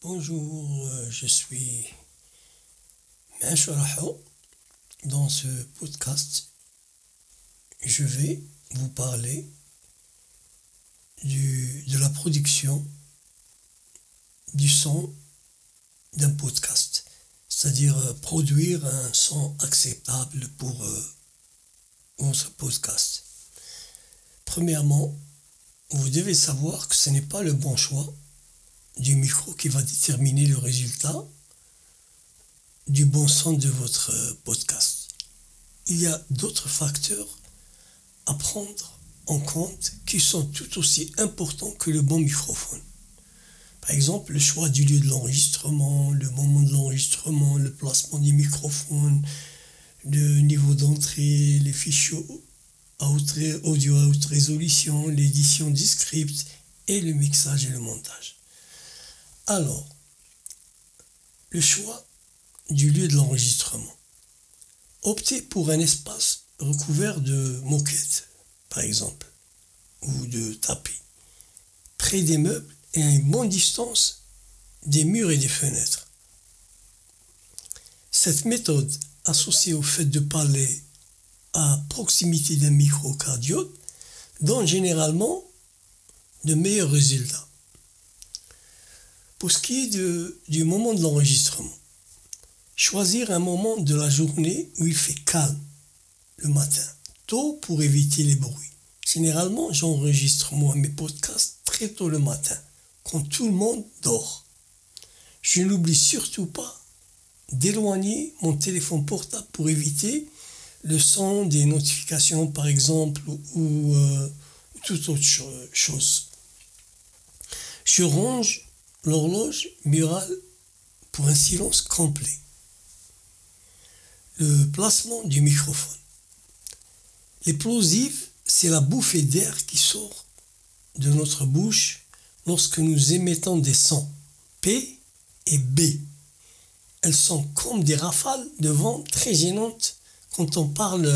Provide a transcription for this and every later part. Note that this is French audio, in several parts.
Bonjour, euh, je suis Mensharaho. Dans ce podcast, je vais vous parler de la production du son d'un podcast, c'est-à-dire euh, produire un son acceptable pour euh, votre podcast. Premièrement, vous devez savoir que ce n'est pas le bon choix du micro qui va déterminer le résultat du bon son de votre podcast. Il y a d'autres facteurs à prendre en compte qui sont tout aussi importants que le bon microphone. Par exemple, le choix du lieu de l'enregistrement, le moment de l'enregistrement, le placement du microphone, le niveau d'entrée, les fichiers audio à haute résolution, l'édition du script et le mixage et le montage. Alors, le choix du lieu de l'enregistrement. Optez pour un espace recouvert de moquettes, par exemple, ou de tapis, près des meubles et à une bonne distance des murs et des fenêtres. Cette méthode, associée au fait de parler à proximité d'un microcardiote, donne généralement de meilleurs résultats. Pour ce qui est de, du moment de l'enregistrement, choisir un moment de la journée où il fait calme, le matin, tôt pour éviter les bruits. Généralement, j'enregistre moi mes podcasts très tôt le matin, quand tout le monde dort. Je n'oublie surtout pas d'éloigner mon téléphone portable pour éviter le son des notifications, par exemple, ou euh, toute autre chose. Je range l'horloge murale pour un silence complet. Le placement du microphone. L'explosif, c'est la bouffée d'air qui sort de notre bouche lorsque nous émettons des sons P et B. Elles sont comme des rafales de vent très gênantes quand on parle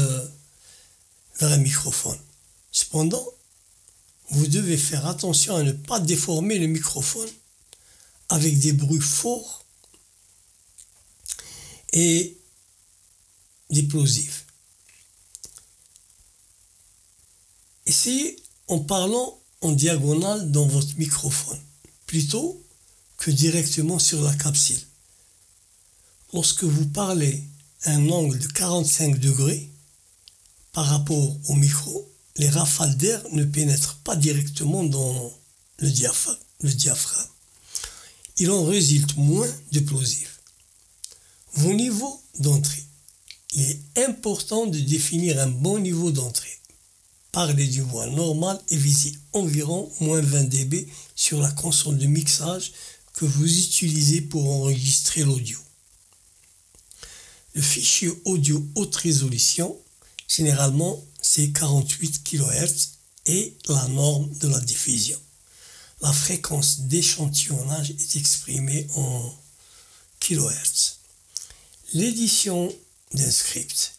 vers un microphone. Cependant, vous devez faire attention à ne pas déformer le microphone avec des bruits forts et explosifs. Essayez en parlant en diagonale dans votre microphone, plutôt que directement sur la capsule. Lorsque vous parlez à un angle de 45 degrés par rapport au micro, les rafales d'air ne pénètrent pas directement dans le. Le diaphragme il en résulte moins d'explosifs. Vos niveaux d'entrée. Il est important de définir un bon niveau d'entrée. Parlez du voix normal et visez environ moins 20 dB sur la console de mixage que vous utilisez pour enregistrer l'audio. Le fichier audio haute résolution, généralement c'est 48 kHz, est la norme de la diffusion la fréquence d'échantillonnage est exprimée en kHz. L'édition d'un script.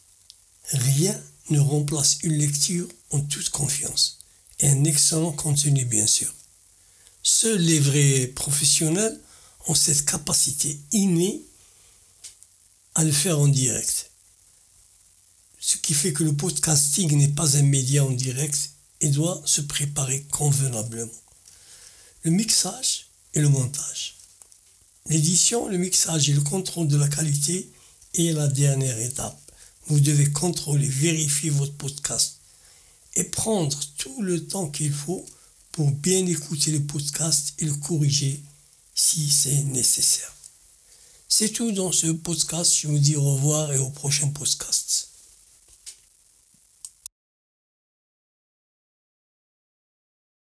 Rien ne remplace une lecture en toute confiance et un excellent contenu bien sûr. Seuls les vrais professionnels ont cette capacité innée à le faire en direct. Ce qui fait que le podcasting n'est pas un média en direct et doit se préparer convenablement le mixage et le montage. L'édition, le mixage et le contrôle de la qualité est la dernière étape. Vous devez contrôler, vérifier votre podcast et prendre tout le temps qu'il faut pour bien écouter le podcast et le corriger si c'est nécessaire. C'est tout dans ce podcast. Je vous dis au revoir et au prochain podcast.